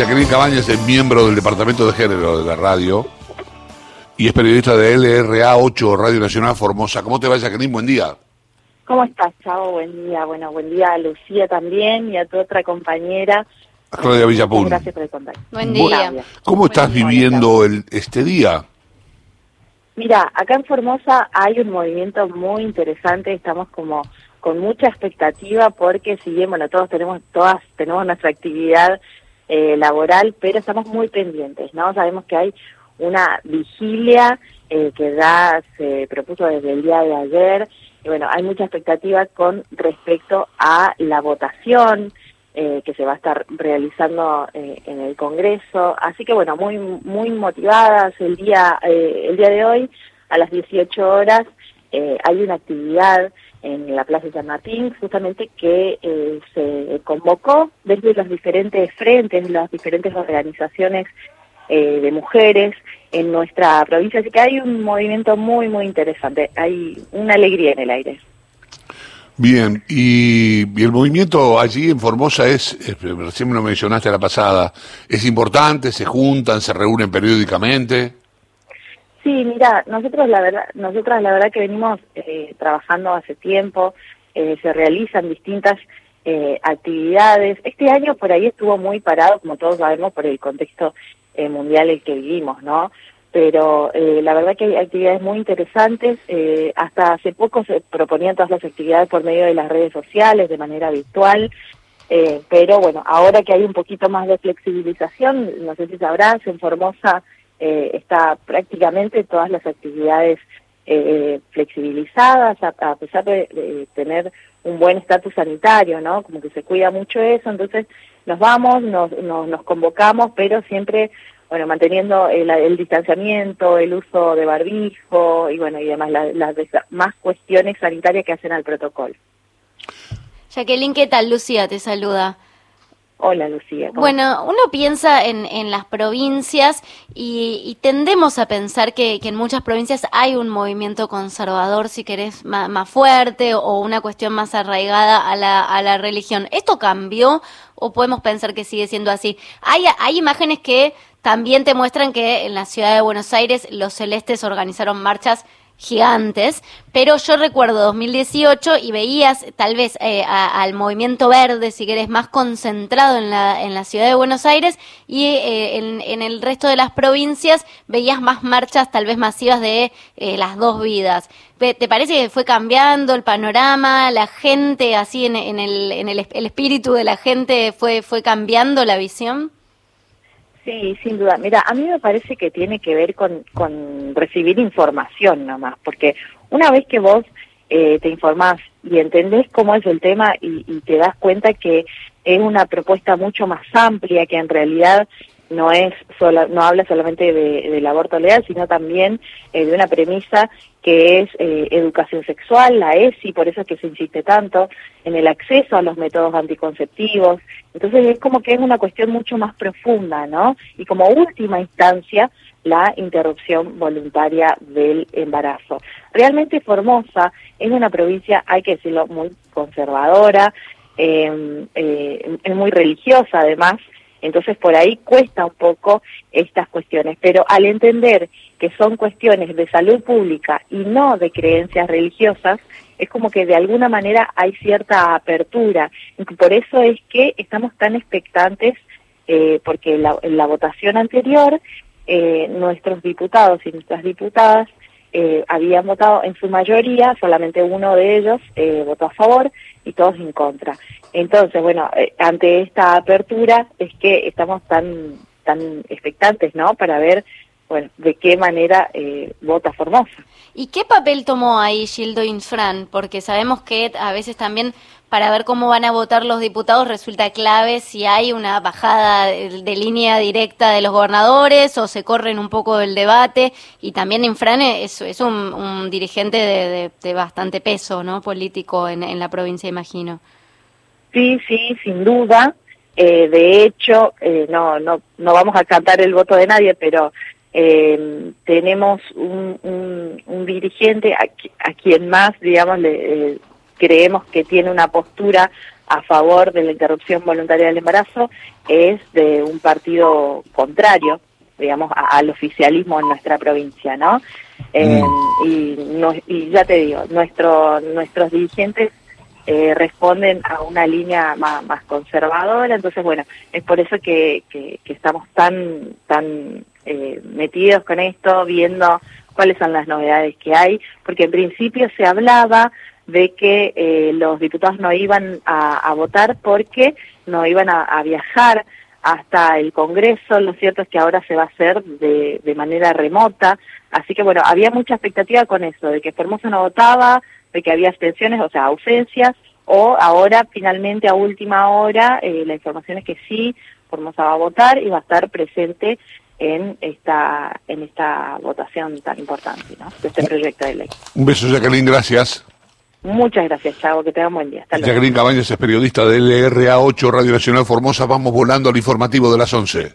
Jacqueline Cabañas es miembro del Departamento de Género de la radio y es periodista de LRA 8, Radio Nacional Formosa. ¿Cómo te va, Jacqueline? Buen día. ¿Cómo estás, Chavo? Buen día. Bueno, buen día a Lucía también y a tu otra compañera. A Claudia Villapun. Gracias por el contacto. Buen día. ¿Cómo estás viviendo el, este día? Mira, acá en Formosa hay un movimiento muy interesante, estamos como con mucha expectativa porque si bien, bueno, todos tenemos, todas tenemos nuestra actividad eh, laboral, pero estamos muy pendientes, ¿no? Sabemos que hay una vigilia eh, que ya se propuso desde el día de ayer, y bueno, hay mucha expectativa con respecto a la votación eh, que se va a estar realizando en el Congreso, así que bueno, muy muy motivadas el día el día de hoy a las 18 horas hay una actividad en la Plaza San Martín, justamente que eh, se convocó desde los diferentes frentes, las diferentes organizaciones eh, de mujeres en nuestra provincia, así que hay un movimiento muy, muy interesante, hay una alegría en el aire. Bien, y, el movimiento allí en Formosa es, recién me lo mencionaste la pasada, es importante, se juntan, se reúnen periódicamente. Sí, mira, nosotros la verdad, nosotras la verdad que venimos eh, trabajando hace tiempo, eh, se realizan distintas eh, actividades. Este año por ahí estuvo muy parado, como todos sabemos, por el contexto mundial en el que vivimos, ¿no? Pero la verdad que hay actividades muy interesantes. hasta hace poco se proponían todas las actividades por medio de las redes sociales, de manera virtual. pero bueno, ahora que hay un poquito más de flexibilización, no sé si sabrás, en Formosa eh, está prácticamente todas las actividades eh, flexibilizadas, a, pesar de, tener un buen estatus sanitario, ¿no? Como que se cuida mucho eso, entonces nos vamos, nos, nos, convocamos, pero siempre, bueno, manteniendo el, distanciamiento, el uso de barbijo y, bueno, y además las más cuestiones sanitarias que hacen al protocolo. Jacqueline, ¿qué tal? Lucía te saluda. Hola Lucía. Bueno, uno piensa en, en las provincias y, tendemos a pensar que, en muchas provincias hay un movimiento conservador, si querés, más, fuerte o una cuestión más arraigada a la, a la religión. ¿Esto cambió o podemos pensar que sigue siendo así? Hay, hay imágenes que también te muestran que en la ciudad de Buenos Aires los celestes organizaron marchas gigantes, pero yo recuerdo 2018 y veías tal vez eh, al movimiento verde, si querés, más concentrado en la, en la ciudad de Buenos Aires y eh, en, el resto de las provincias veías más marchas tal vez masivas de eh, las dos vidas. ¿Te parece que fue cambiando el panorama, la gente así en, en, el, en el, el espíritu de la gente fue, fue cambiando la visión? Sí, sin duda. Mira, a mí me parece que tiene que ver con, con recibir información nomás, porque una vez que vos eh, te informás y entendés cómo es el tema y, y, te das cuenta que es una propuesta mucho más amplia, que en realidad no es solo, no habla solamente de, del aborto legal, sino también eh, de una premisa que es eh, educación sexual, la ESI, por eso es que se insiste tanto en el acceso a los métodos anticonceptivos. Entonces es como que es una cuestión mucho más profunda, ¿no? Y como última instancia, la interrupción voluntaria del embarazo. Realmente Formosa es una provincia, hay que decirlo, muy conservadora, eh, eh, es muy religiosa además, entonces por ahí cuesta un poco estas cuestiones, pero al entender que son cuestiones de salud pública y no de creencias religiosas, es como que de alguna manera hay cierta apertura. Por eso es que estamos tan expectantes, eh, porque la, en la votación anterior eh, nuestros diputados y nuestras diputadas eh, habían votado en su mayoría, solamente uno de ellos eh, votó a favor y todos en contra. Entonces, bueno, eh, ante esta apertura es que estamos tan tan expectantes, ¿no? Para ver, bueno, de qué manera eh, vota Formosa. ¿Y qué papel tomó ahí Gildo Infran? Porque sabemos que a veces también para ver cómo van a votar los diputados resulta clave si hay una bajada de, línea directa de los gobernadores o se corren un poco del debate. Y también Infran es, es un, dirigente de, bastante peso ¿no? político en, en la provincia, imagino. Sí, sí, sin duda. Eh, de hecho, eh, no, no, no vamos a cantar el voto de nadie, pero eh, tenemos un, un, dirigente a, quien más, digamos, le, creemos que tiene una postura a favor de la interrupción voluntaria del embarazo es de un partido contrario, digamos, al oficialismo en nuestra provincia, ¿no? Eh, mm. y, no, y ya te digo, nuestro, nuestros dirigentes eh, responden a una línea más, más, conservadora, entonces bueno, es por eso que, que, estamos tan, tan eh, metidos con esto, viendo cuáles son las novedades que hay, porque en principio se hablaba de que eh, los diputados no iban a, votar porque no iban a, viajar hasta el Congreso, lo cierto es que ahora se va a hacer de, de manera remota, así que bueno, había mucha expectativa con eso, de que Formosa no votaba, de que había abstenciones, o sea, ausencias, o ahora finalmente a última hora eh, la información es que sí, Formosa va a votar y va a estar presente en esta en esta votación tan importante ¿no? de este proyecto de ley. Un beso, Jacqueline, gracias. Muchas gracias, Chavo, que tengan buen día. Hasta Jacqueline Cabañas es periodista de LRA8 Radio Nacional Formosa. Vamos volando al informativo de las 11.